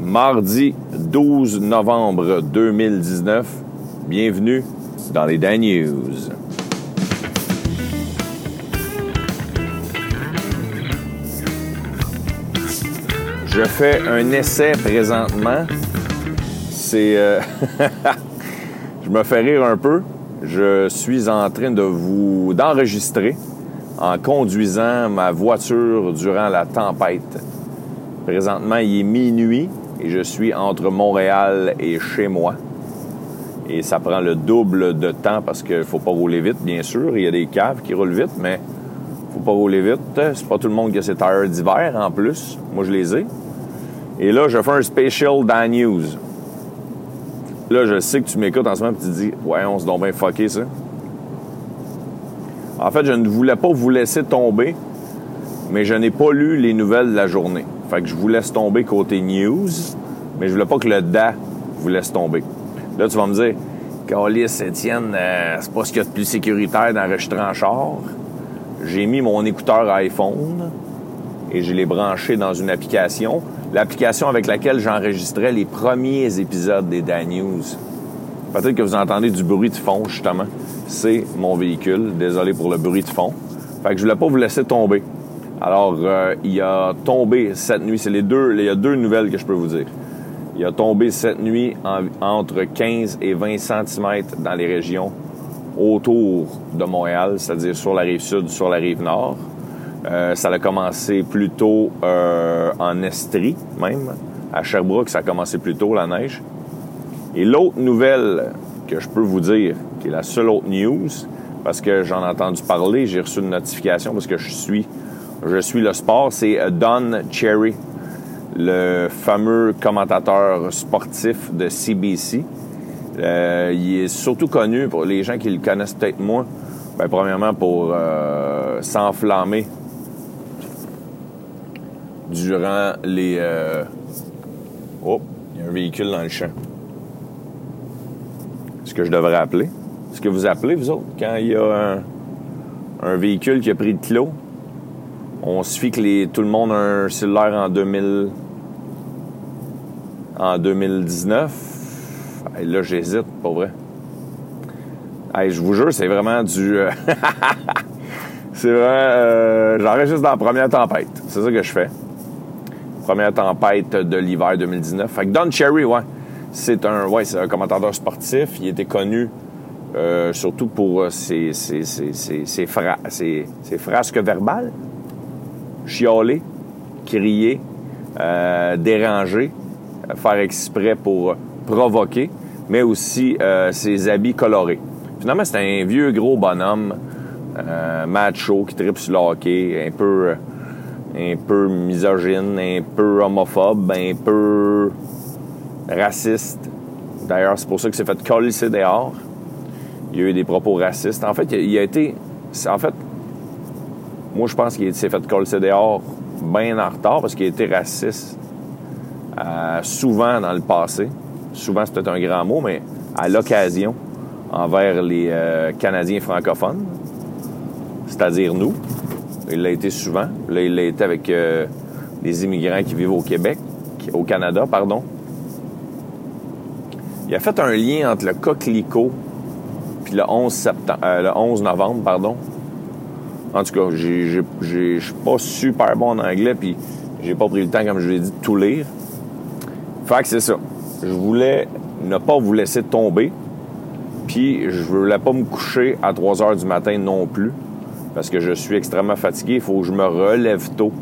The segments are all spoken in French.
mardi 12 novembre 2019. Bienvenue dans les Dan News. Je fais un essai présentement. C'est. euh, je me fais rire un peu. Je suis en train de vous d'enregistrer en conduisant ma voiture durant la tempête. Présentement, il est minuit et je suis entre Montréal et chez moi. Et ça prend le double de temps parce qu'il faut pas rouler vite, bien sûr. Il y a des caves qui roulent vite, mais faut pas rouler vite. C'est pas tout le monde qui a ses tires d'hiver en plus. Moi, je les ai. Et là, je fais un special dans News. Là, je sais que tu m'écoutes en ce moment et tu te dis, ouais, on se donne bien fucké ça. En fait, je ne voulais pas vous laisser tomber, mais je n'ai pas lu les nouvelles de la journée. Fait que je vous laisse tomber côté news, mais je voulais pas que le DA vous laisse tomber. Là, tu vas me dire, Calis, Étienne, euh, c'est pas ce qu'il y a de plus sécuritaire d'enregistrer en char. J'ai mis mon écouteur iPhone et je l'ai branché dans une application. L'application avec laquelle j'enregistrais les premiers épisodes des Dan News. Peut-être que vous entendez du bruit de fond, justement. C'est mon véhicule. Désolé pour le bruit de fond. Fait que je voulais pas vous laisser tomber. Alors, euh, il a tombé cette nuit. C'est les deux. Il y a deux nouvelles que je peux vous dire. Il a tombé cette nuit en- entre 15 et 20 cm dans les régions autour de Montréal, c'est-à-dire sur la rive sud, sur la rive nord. Euh, ça a commencé plus tôt euh, en Estrie, même. À Sherbrooke, ça a commencé plus tôt, la neige. Et l'autre nouvelle que je peux vous dire, qui est la seule autre news, parce que j'en ai entendu parler, j'ai reçu une notification parce que je suis, je suis le sport, c'est euh, Don Cherry, le fameux commentateur sportif de CBC. Euh, il est surtout connu pour les gens qui le connaissent peut-être moins. Ben, premièrement, pour euh, s'enflammer durant les. Oh, il y a un véhicule dans le champ. Est-ce que je devrais appeler? Est-ce que vous appelez, vous autres, quand il y a un, un véhicule qui a pris de clos? On fie que tout le monde a un cellulaire en 2000, en 2019. Hey, là, j'hésite, pas vrai. Hey, je vous jure, c'est vraiment du. euh, c'est vraiment. euh, J'enregistre dans la première tempête. C'est ça que je fais. Première tempête de l'hiver 2019. Fait que Don Cherry, ouais. C'est un, ouais, un commentateur sportif. Il était connu euh, surtout pour euh, ses, ses, ses, ses- ses frasques verbales. Chialer, crier, euh, déranger, euh, faire exprès pour provoquer, mais aussi euh, ses habits colorés. Finalement, c'est un vieux gros bonhomme, macho, qui tripe sur le hockey, un peu, un peu misogyne, un peu homophobe, un peu raciste. D'ailleurs, c'est pour ça que c'est fait coller dehors. Il y a eu des propos racistes. En fait, il a, été... En fait, moi, je pense qu'il s'est fait coller dehors bien en retard parce qu'il a été raciste euh, souvent dans le passé. Souvent, c'est peut-être un grand mot, mais à l'occasion envers les euh, Canadiens francophones, c'est-à-dire nous. Il l'a été souvent. Là, il l'a été avec euh, des immigrants qui vivent au Québec, au Canada, pardon. Il a fait un lien entre le coquelicot puis le 11, septembre, euh, le 11 novembre, pardon. En tout cas, je suis pas super bon en anglais, puis j'ai pas pris le temps, comme je l'ai dit, de tout lire. Fait que c'est ça. Je voulais ne pas vous laisser tomber, puis je voulais pas me coucher à 3 heures du matin non plus, parce que je suis extrêmement fatigué. Il faut que je me relève tôt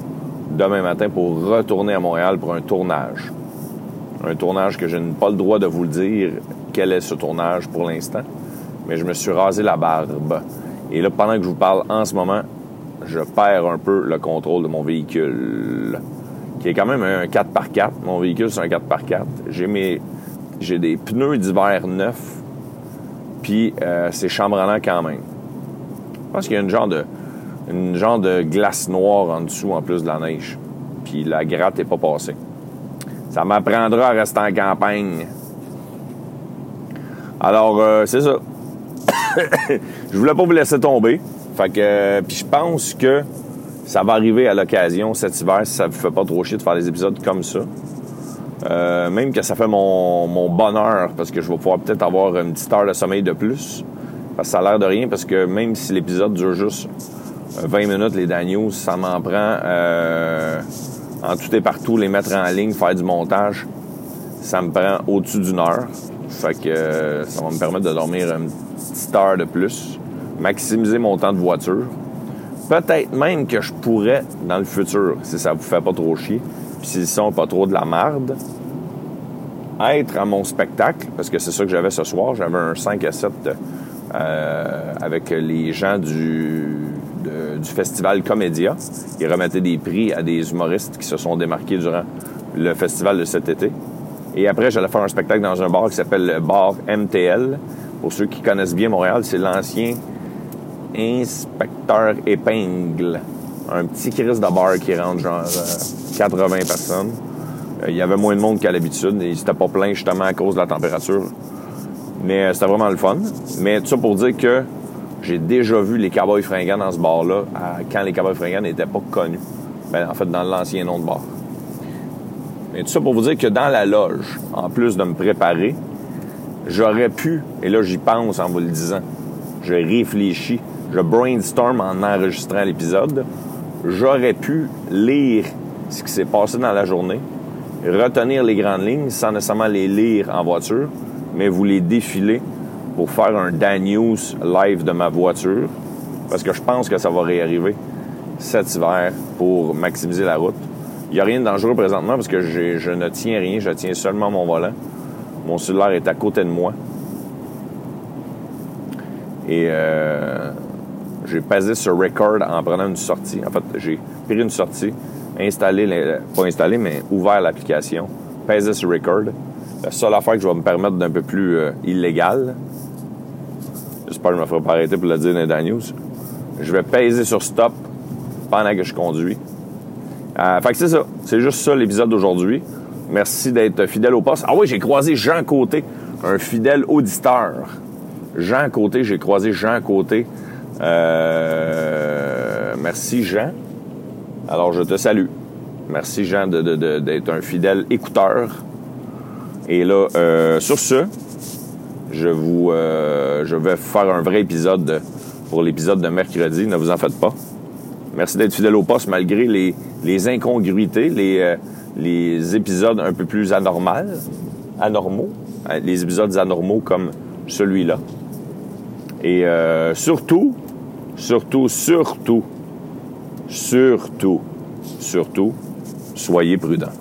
demain matin pour retourner à Montréal pour un tournage. Un tournage que je n'ai pas le droit de vous le dire quel est ce tournage pour l'instant, mais je me suis rasé la barbe. Et là, pendant que je vous parle en ce moment, je perds un peu le contrôle de mon véhicule, qui est quand même un 4x4. Mon véhicule, c'est un 4x4. J'ai mes, j'ai des pneus d'hiver neufs, puis euh, c'est chambranlant quand même. Je pense qu'il y a une genre de, une genre de glace noire en dessous en plus de la neige. Puis la gratte n'est pas passée. Ça m'apprendra à rester en campagne. Alors, euh, c'est ça. je voulais pas vous laisser tomber. Fait que, euh, puis je pense que ça va arriver à l'occasion cet hiver si ça vous fait pas trop chier de faire des épisodes comme ça. Euh, même que ça fait mon, mon, bonheur parce que je vais pouvoir peut-être avoir une petite heure de sommeil de plus. Parce que ça a l'air de rien parce que même si l'épisode dure juste 20 minutes, les Daniels, ça m'en prend euh, en tout et partout, les mettre en ligne, faire du montage. Ça me prend au-dessus d'une heure. Fait que euh, ça va me permettre de dormir une petite heure de plus, maximiser mon temps de voiture. Peut-être même que je pourrais, dans le futur, si ça vous fait pas trop chier, puis s'ils sont pas trop de la marde, être à mon spectacle, parce que c'est ça que j'avais ce soir. J'avais un 5 à 7 euh, avec les gens du, festival Comédia. Ils remettaient des prix à des humoristes qui se sont démarqués durant le festival de cet été. Et après, j'allais faire un spectacle dans un bar qui s'appelle le bar MTL. Pour ceux qui connaissent bien Montréal, c'est l'ancien inspecteur épingle. Un petit crise de bar qui rentre genre 80 euh, personnes. Euh, il y avait moins de monde qu'à l'habitude et c'était pas plein justement à cause de la température. Mais euh, c'était vraiment le fun. Mais tout ça pour dire que j'ai déjà vu les Cowboys fringants dans ce bar-là quand les Cowboys fringants n'étaient pas connus. Ben, en fait, dans l'ancien nom de bar. Mais tout ça pour vous dire que dans la loge, en plus de me préparer, j'aurais pu, et là j'y pense en vous le disant, je réfléchis, je brainstorm en enregistrant l'épisode, j'aurais pu lire ce qui s'est passé dans la journée, retenir les grandes lignes sans nécessairement les lire en voiture, mais vous les défiler pour faire un Dan live de ma voiture, parce que je pense que ça va réarriver cet hiver pour maximiser la route. Il n'y a rien de dangereux présentement parce que je ne tiens rien, je tiens seulement mon volant. Mon cellulaire est à côté de moi. Et euh, j'ai passé ce record en prenant une sortie. En fait, j'ai pris une sortie, installé, pas installé, mais ouvert l'application, pesé sur record. La seule affaire que je vais me permettre d'un peu plus euh, illégal, j'espère que je ne me ferai pas arrêter pour le dire dans les news, je vais peser sur stop pendant que je conduis. Euh, fait que c'est ça. C'est juste ça l'épisode d'aujourd'hui. Merci d'être fidèle au poste. Ah oui, j'ai croisé Jean Côté, un fidèle auditeur. Jean Côté, j'ai croisé Jean Côté. Euh, merci Jean. Alors je te salue. Merci Jean d'être un fidèle écouteur. Et là, euh, sur ce, je vous, euh, je vais faire un vrai épisode pour l'épisode de mercredi. Ne vous en faites pas. Merci d'être fidèle au poste malgré les, les incongruités, les, euh, les épisodes un peu plus anormaux, anormaux, euh, les épisodes anormaux comme celui-là. Et euh, surtout, surtout, surtout, surtout, surtout, soyez prudents.